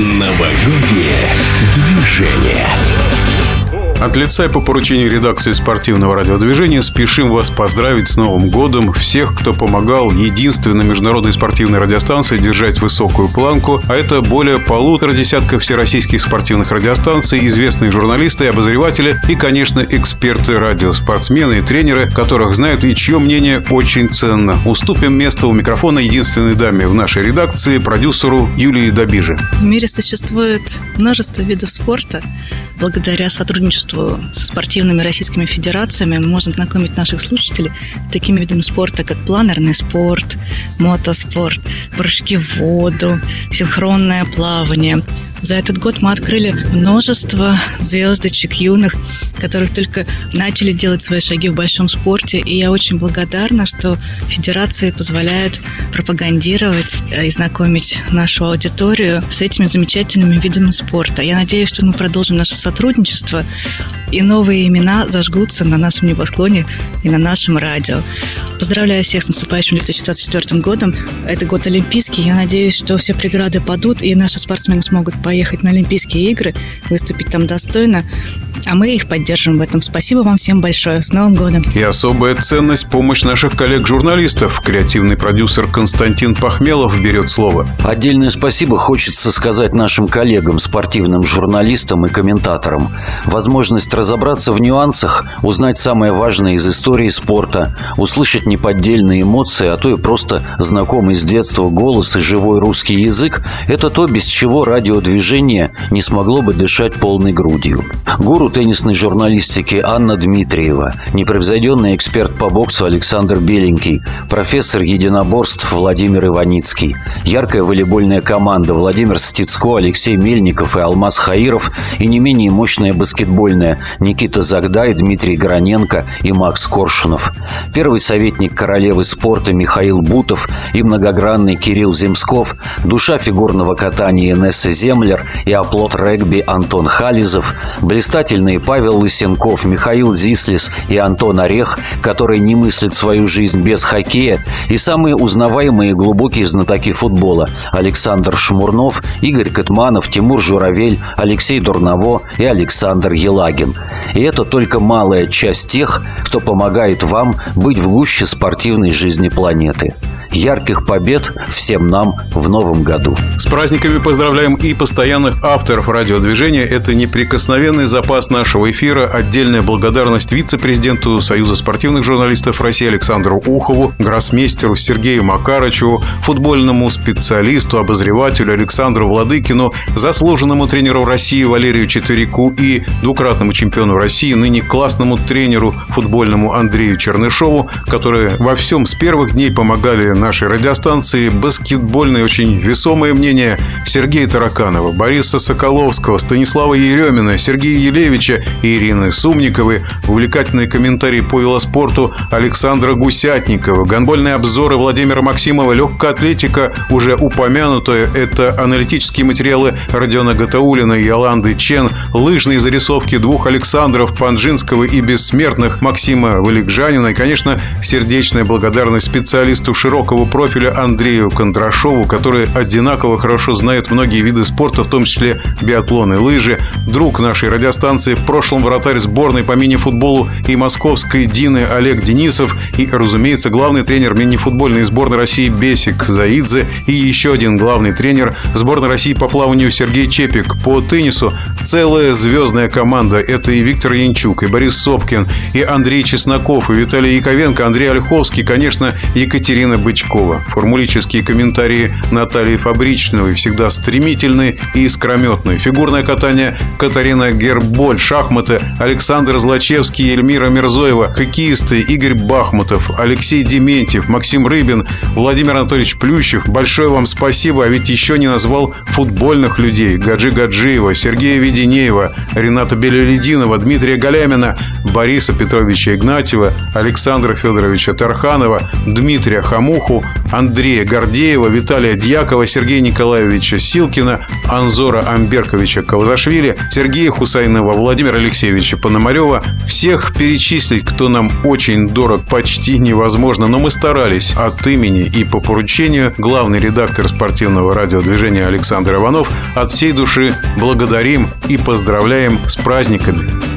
Новогоднее движение. От лица и по поручению редакции спортивного радиодвижения спешим вас поздравить с Новым годом всех, кто помогал единственной международной спортивной радиостанции держать высокую планку, а это более полутора десятков всероссийских спортивных радиостанций, известные журналисты и обозреватели и, конечно, эксперты радио, спортсмены и тренеры, которых знают и чье мнение очень ценно. Уступим место у микрофона единственной даме в нашей редакции, продюсеру Юлии Добиже. В мире существует множество видов спорта. Благодаря сотрудничеству со спортивными российскими федерациями можем знакомить наших слушателей с такими видами спорта, как планерный спорт, мотоспорт, прыжки в воду, синхронное плавание – за этот год мы открыли множество звездочек юных, которых только начали делать свои шаги в большом спорте. И я очень благодарна, что федерации позволяют пропагандировать э, и знакомить нашу аудиторию с этими замечательными видами спорта. Я надеюсь, что мы продолжим наше сотрудничество, и новые имена зажгутся на нашем небосклоне и на нашем радио. Поздравляю всех с наступающим 2024 годом. Это год Олимпийский. Я надеюсь, что все преграды падут, и наши спортсмены смогут поехать на Олимпийские игры, выступить там достойно а мы их поддержим в этом. Спасибо вам всем большое. С Новым годом! И особая ценность – помощь наших коллег-журналистов. Креативный продюсер Константин Пахмелов берет слово. Отдельное спасибо хочется сказать нашим коллегам, спортивным журналистам и комментаторам. Возможность разобраться в нюансах, узнать самое важное из истории спорта, услышать неподдельные эмоции, а то и просто знакомый с детства голос и живой русский язык – это то, без чего радиодвижение не смогло бы дышать полной грудью. Гуру теннисной журналистики Анна Дмитриева, непревзойденный эксперт по боксу Александр Беленький, профессор единоборств Владимир Иваницкий, яркая волейбольная команда Владимир Стецко, Алексей Мельников и Алмаз Хаиров и не менее мощная баскетбольная Никита Загдай, Дмитрий Граненко и Макс Коршунов. Первый советник королевы спорта Михаил Бутов и многогранный Кирилл Земсков, душа фигурного катания Инесса Землер и оплот регби Антон Хализов, блистательный Сильные Павел Лысенков, Михаил Зислис и Антон Орех, которые не мыслят свою жизнь без хоккея, и самые узнаваемые и глубокие знатоки футбола Александр Шмурнов, Игорь Катманов, Тимур Журавель, Алексей Дурново и Александр Елагин. И это только малая часть тех, кто помогает вам быть в гуще спортивной жизни планеты. Ярких побед всем нам в новом году. С праздниками поздравляем и постоянных авторов радиодвижения. Это неприкосновенный запас нашего эфира. Отдельная благодарность вице-президенту Союза спортивных журналистов России Александру Ухову, гроссмейстеру Сергею Макарычеву, футбольному специалисту, обозревателю Александру Владыкину, заслуженному тренеру России Валерию Четверику и двукратному чемпиону России, ныне классному тренеру футбольному Андрею Чернышову, которые во всем с первых дней помогали нашей радиостанции баскетбольное очень весомое мнение Сергея Тараканова, Бориса Соколовского, Станислава Еремина, Сергея Елевича и Ирины Сумниковой, увлекательные комментарии по велоспорту Александра Гусятникова, гонбольные обзоры Владимира Максимова, легкая атлетика, уже упомянутая, это аналитические материалы Родиона Гатаулина и Аланды Чен, лыжные зарисовки двух Александров Панжинского и бессмертных Максима Валикжанина. И, конечно, сердечная благодарность специалисту широкого широкого профиля Андрею Кондрашову, который одинаково хорошо знает многие виды спорта, в том числе биатлон и лыжи. Друг нашей радиостанции, в прошлом вратарь сборной по мини-футболу и московской Дины Олег Денисов и, разумеется, главный тренер мини-футбольной сборной России Бесик Заидзе и еще один главный тренер сборной России по плаванию Сергей Чепик. По теннису целая звездная команда. Это и Виктор Янчук, и Борис Сопкин, и Андрей Чесноков, и Виталий Яковенко, Андрей Ольховский, конечно, Екатерина Бычкова. Бычкова. Формулические комментарии Натальи Фабричновой всегда стремительные и искрометные. Фигурное катание Катарина Герболь, шахматы Александр Злачевский Эльмира Мирзоева, хоккеисты Игорь Бахмутов, Алексей Дементьев, Максим Рыбин, Владимир Анатольевич Плющев. Большое вам спасибо, а ведь еще не назвал футбольных людей. Гаджи Гаджиева, Сергея Веденеева, Рената Белелединова, Дмитрия Галямина, Бориса Петровича Игнатьева, Александра Федоровича Тарханова, Дмитрия Хамух, Уху, Андрея Гордеева, Виталия Дьякова, Сергея Николаевича Силкина, Анзора Амберковича Кавазашвили, Сергея Хусайнова, Владимира Алексеевича Пономарева. Всех перечислить, кто нам очень дорог, почти невозможно, но мы старались от имени и по поручению главный редактор спортивного радиодвижения Александр Иванов от всей души благодарим и поздравляем с праздниками.